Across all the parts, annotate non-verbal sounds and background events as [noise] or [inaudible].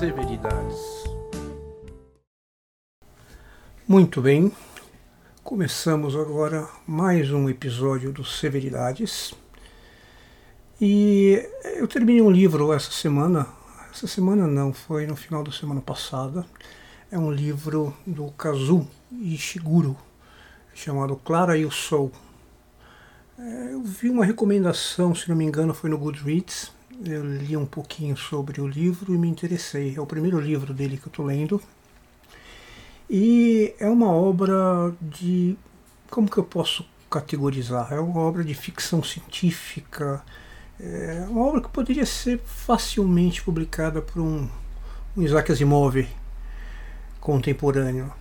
Severidades. Muito bem, começamos agora mais um episódio do Severidades. E eu terminei um livro essa semana, essa semana não, foi no final da semana passada. É um livro do Kazu Ishiguro, chamado Clara e o Sol. É, eu vi uma recomendação, se não me engano, foi no Goodreads. Eu li um pouquinho sobre o livro e me interessei. É o primeiro livro dele que eu estou lendo. E é uma obra de. Como que eu posso categorizar? É uma obra de ficção científica. É uma obra que poderia ser facilmente publicada por um, um Isaac Asimov contemporâneo.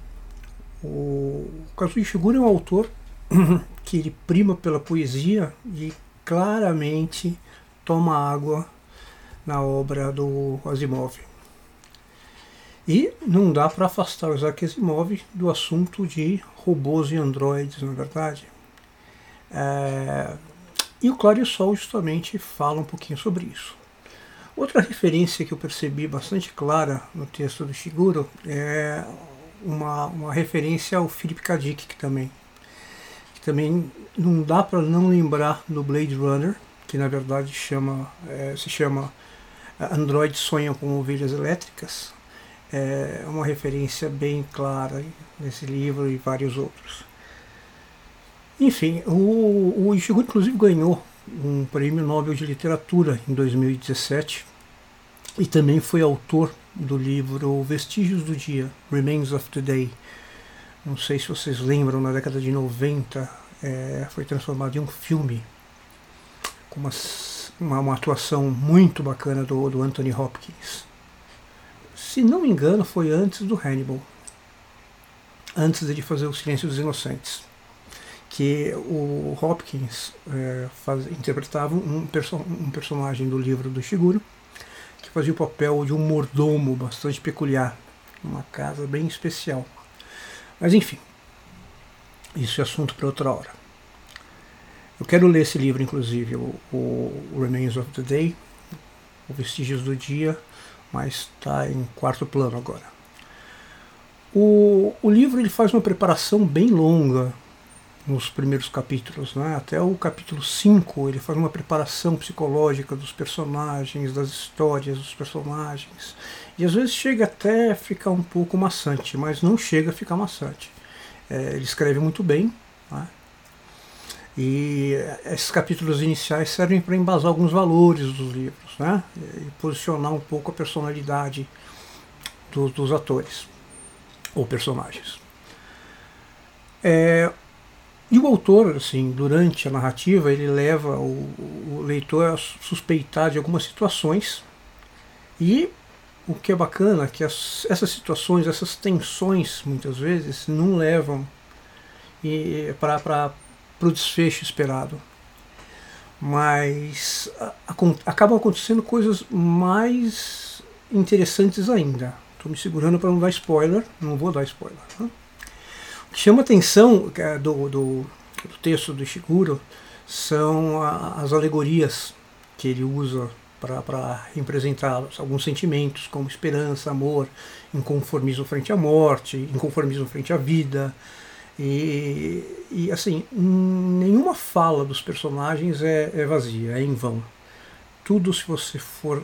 O Kazuo Ishiguro é um autor [clears throat] que ele prima pela poesia e claramente toma água na obra do Asimov. E não dá para afastar o Isaac Asimov do assunto de robôs e androides, na é verdade. É... E o Claro e o Sol justamente fala um pouquinho sobre isso. Outra referência que eu percebi bastante clara no texto do Shiguro é uma, uma referência ao Philip K. Dick também. Que também não dá para não lembrar do Blade Runner, que na verdade chama, é, se chama Android Sonham com Ovelhas Elétricas. É uma referência bem clara nesse livro e vários outros. Enfim, o, o Ishiguro inclusive ganhou um prêmio Nobel de Literatura em 2017 e também foi autor do livro Vestígios do Dia, Remains of the Day. Não sei se vocês lembram, na década de 90 é, foi transformado em um filme com uma, uma, uma, atuação muito bacana do, do Anthony Hopkins. Se não me engano, foi antes do Hannibal, antes de fazer O Silêncio dos Inocentes que o Hopkins é, faz, interpretava um, perso um, personagem do livro do Shiguro que fazia o papel de um mordomo bastante peculiar, uma casa bem especial. Mas enfim, isso é assunto para outra hora. Eu quero ler esse livro, inclusive, o, o Remains of the Day, o Vestígios do Dia, mas está em quarto plano agora. O, o livro ele faz uma preparação bem longa nos primeiros capítulos, né? até o capítulo 5 ele faz uma preparação psicológica dos personagens, das histórias dos personagens, e às vezes chega até ficar um pouco maçante, mas não chega a ficar maçante. É, ele escreve muito bem, né? E esses capítulos iniciais servem para embasar alguns valores dos livros, né? e posicionar um pouco a personalidade do, dos atores ou personagens. É, e o autor, assim, durante a narrativa, ele leva o, o leitor a suspeitar de algumas situações e o que é bacana é que as, essas situações, essas tensões, muitas vezes, não levam para o desfecho esperado. Mas a, a, acabam acontecendo coisas mais interessantes ainda. Estou me segurando para não dar spoiler, não vou dar spoiler. Né? O que chama atenção é, do, do, do texto do Ishiguro são as alegorias que ele usa para representar alguns sentimentos, como esperança, amor, inconformismo frente à morte, inconformismo frente à vida. E, e assim, nenhuma fala dos personagens é, é vazia, é em vão. Tudo, se você for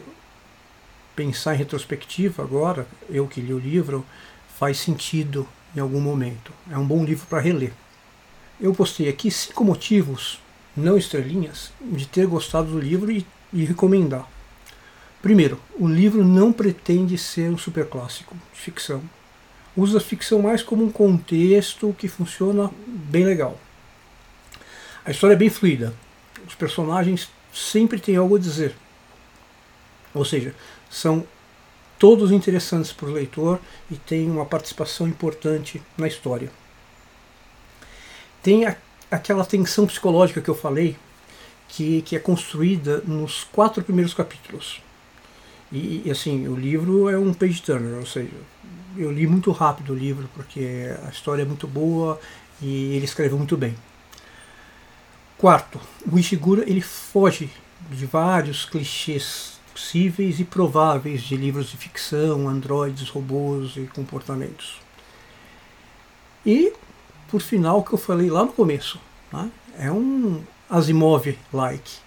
pensar em retrospectiva agora, eu que li o livro, faz sentido em algum momento. É um bom livro para reler. Eu postei aqui cinco motivos, não estrelinhas, de ter gostado do livro e, e recomendar. Primeiro, o livro não pretende ser um superclássico de ficção. Usa a ficção mais como um contexto que funciona bem legal. A história é bem fluida. Os personagens sempre têm algo a dizer. Ou seja, são todos interessantes para o leitor e tem uma participação importante na história. Tem a, aquela tensão psicológica que eu falei, que, que é construída nos quatro primeiros capítulos. E, e, assim, o livro é um page turner, ou seja, eu li muito rápido o livro porque a história é muito boa e ele escreveu muito bem. Quarto, o Ishiguro ele foge de vários clichês possíveis e prováveis de livros de ficção, androides, robôs e comportamentos. E, por final, o que eu falei lá no começo, né? é um Asimov-like,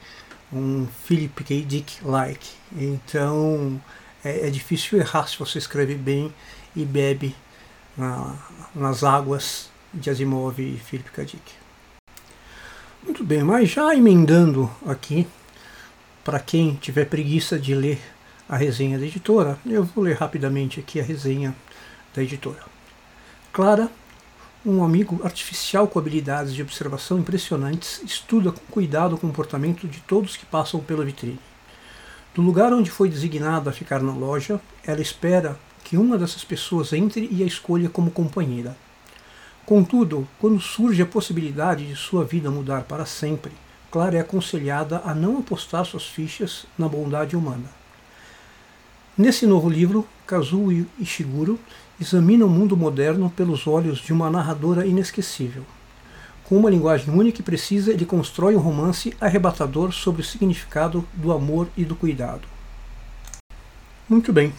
um Philip K. Dick-like. Então, é, é, difícil errar se você escreve bem e bebe na, nas águas de Asimov e Philip K. Dick. Muito bem, mas já emendando aqui, para quem tiver preguiça de ler a resenha da editora, eu vou ler rapidamente aqui a resenha da editora. Clara, um amigo artificial com habilidades de observação impressionantes, estuda com cuidado o comportamento de todos que passam pela vitrine. Do lugar onde foi designada a ficar na loja, ela espera que uma dessas pessoas entre e a escolha como companheira. Contudo, quando surge a possibilidade de sua vida mudar para sempre, Clara é aconselhada a não apostar suas fichas na bondade humana. Nesse novo livro, Kazuo Ishiguro examina o mundo moderno pelos olhos de uma narradora inesquecível. Com uma linguagem única e precisa, ele constrói um romance arrebatador sobre o significado do amor e do cuidado. Muito bem,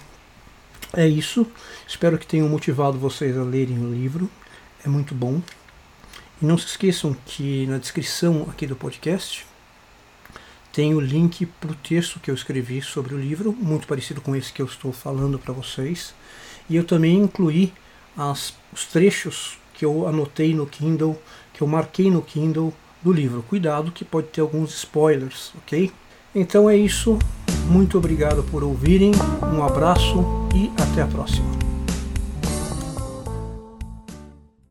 é isso. Espero que tenham motivado vocês a lerem o livro é muito bom. E não se esqueçam que na descrição aqui do podcast tem o link para o texto que eu escrevi sobre o livro, muito parecido com esse que eu estou falando para vocês. E eu também incluí as, os trechos que eu anotei no Kindle, que eu marquei no Kindle do livro. Cuidado que pode ter alguns spoilers, ok? Então é isso. Muito obrigado por ouvirem. Um abraço e até a próxima.